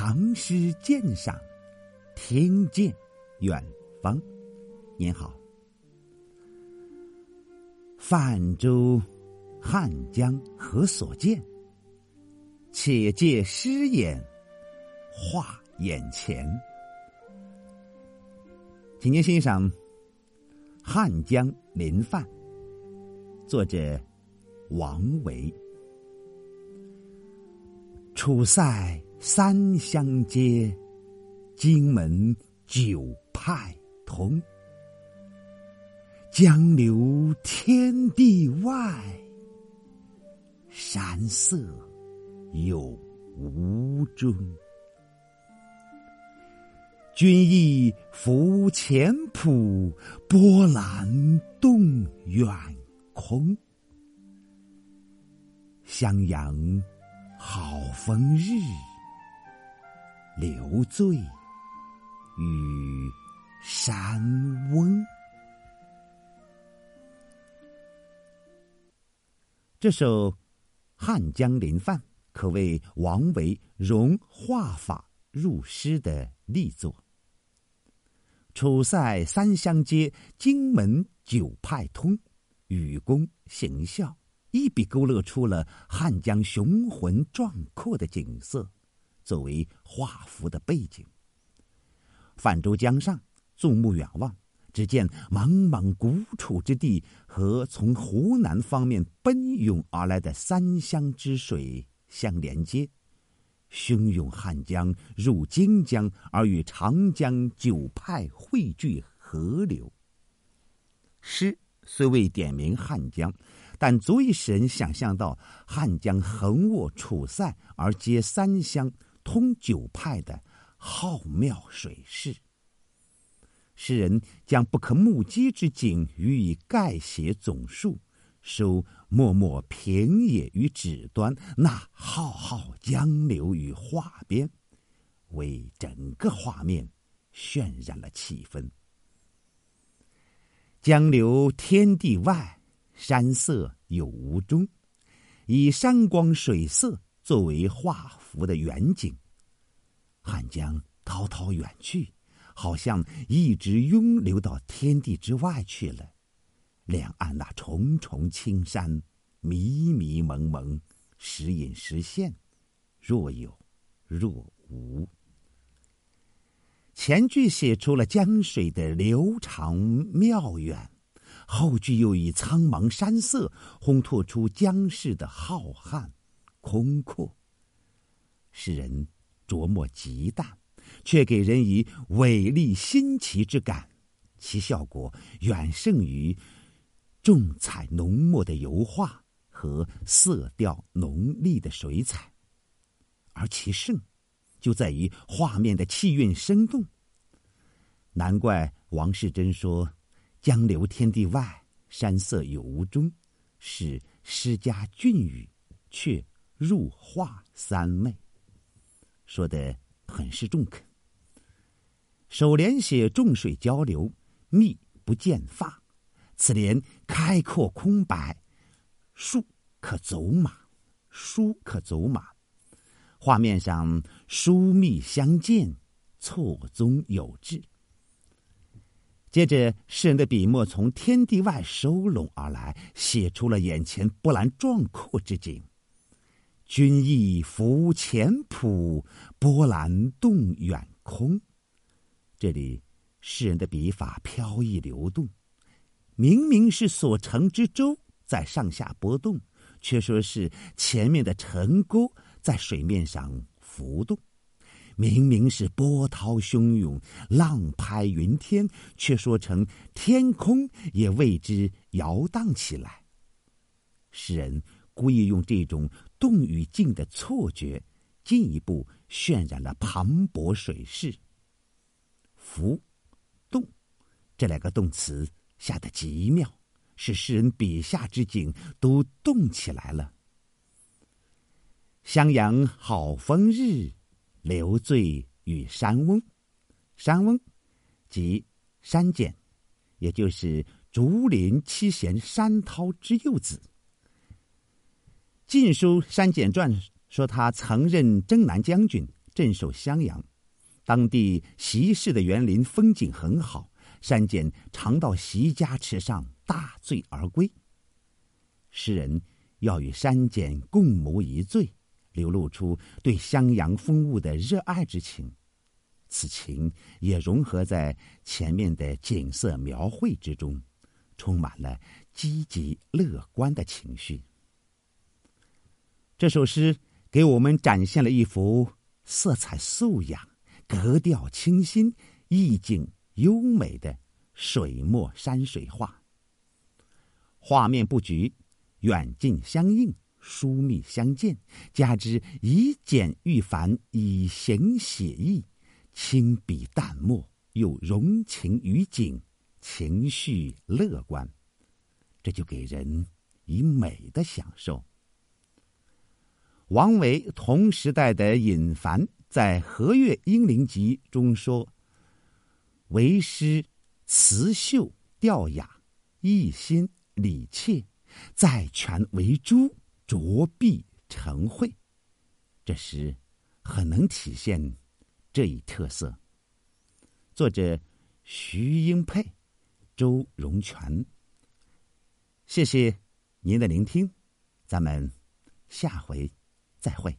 唐诗鉴赏，听见远方。您好，泛舟汉江何所见？且借诗眼画眼前。请您欣赏《汉江临泛》，作者王维。楚塞三湘接，荆门九派通。江流天地外，山色有无中。君意浮浅浦，波澜动远空。襄阳好风日，留醉与山翁。这首《汉江临泛》可谓王维融画法入诗的力作。楚塞三湘接，荆门九派通，语工行孝，一笔勾勒出了汉江雄浑壮阔的景色，作为画幅的背景。泛舟江上，纵目远望。只见茫茫古楚之地和从湖南方面奔涌而来的三湘之水相连接，汹涌汉江入荆江，而与长江九派汇聚河流。诗虽未点明汉江，但足以使人想象到汉江横卧楚塞而接三湘、通九派的浩妙水势。诗人将不可目击之景予以概写总述，收默默平野于纸端，那浩浩江流于画边，为整个画面渲染了气氛。江流天地外，山色有无中，以山光水色作为画幅的远景。汉江滔滔远去。好像一直拥流到天地之外去了。两岸那重重青山，迷迷蒙蒙，时隐时现，若有若无。前句写出了江水的流长妙远，后句又以苍茫山色烘托出江势的浩瀚空阔。诗人琢磨极淡。却给人以伟丽新奇之感，其效果远胜于重彩浓墨的油画和色调浓丽的水彩，而其胜就在于画面的气韵生动。难怪王世贞说：“江流天地外，山色有无中”，是诗家俊语，却入画三昧，说的。很是中肯。首联写众水交流，密不见发；此联开阔空白，树可走马，书可走马。画面上疏密相间，错综有致。接着，诗人的笔墨从天地外收拢而来，写出了眼前波澜壮阔之景。君意浮浅浦，波澜动远空。这里诗人的笔法飘逸流动，明明是所乘之舟在上下波动，却说是前面的城沟在水面上浮动；明明是波涛汹涌、浪拍云天，却说成天空也为之摇荡起来。诗人故意用这种。动与静的错觉，进一步渲染了磅礴水势。浮、动这两个动词下得极妙，使诗人笔下之景都动起来了。襄阳好风日，留醉与山翁。山翁即山简，也就是竹林七贤山涛之幼子。《晋书·删简传》说，他曾任征南将军，镇守襄阳，当地习氏的园林风景很好，山简常到习家池上大醉而归。诗人要与山简共谋一醉，流露出对襄阳风物的热爱之情。此情也融合在前面的景色描绘之中，充满了积极乐观的情绪。这首诗给我们展现了一幅色彩素雅、格调清新、意境优美的水墨山水画。画面布局远近相应、疏密相间，加之以简喻繁、以形写意。轻笔淡墨，又融情于景，情绪乐观，这就给人以美的享受。王维同时代的尹凡在《和岳英灵集》中说：“为诗辞秀调雅，一心礼切，在权为珠，着璧成绘。”这诗很能体现。这一特色。作者徐英佩、周荣全。谢谢您的聆听，咱们下回再会。